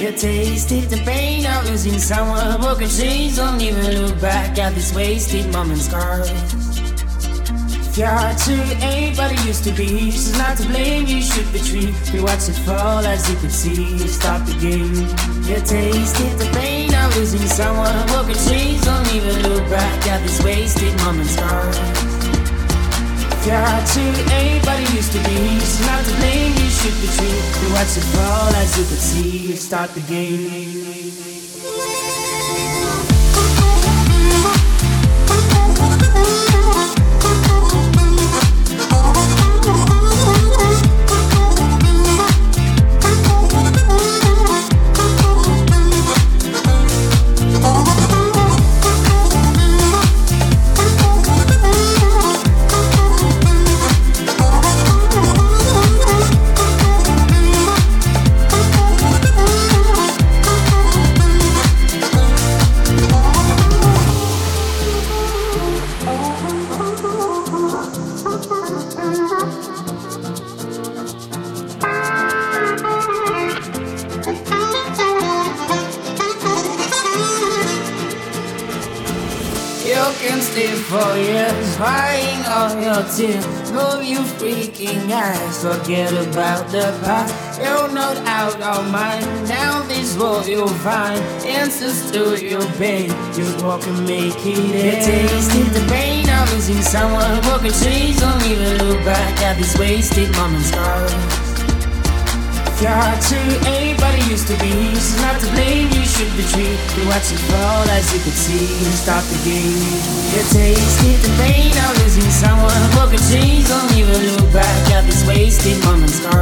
You tasted the pain of losing someone. Broken chains, don't even look back at these wasted moments, scars. You're too ain't what it used to be. She's not to blame, you should be treated. We watch it fall as you can see. Stop the game. You tasted the pain of losing someone. Broken chains, don't even look back at these wasted moments, scars. Too ain't what it used to be. She's not to blame, you should be treated. We watch it fall as you can see. Start the game. You can stay for years, crying all your tears. Move you freaking eyes, forget about the past. You're not out of mind. Now this world you'll find answers to your pain. You walk and make it end. tasted the pain of losing someone. Broken chains, don't even look back at these wasted moments. You're too ain't what it used to be. She's not to blame, you should be treated. You watch it fall as you can see. Stop the game. You tasted the pain of losing someone. Broken chains, don't even look back at these wasted moments. Scars.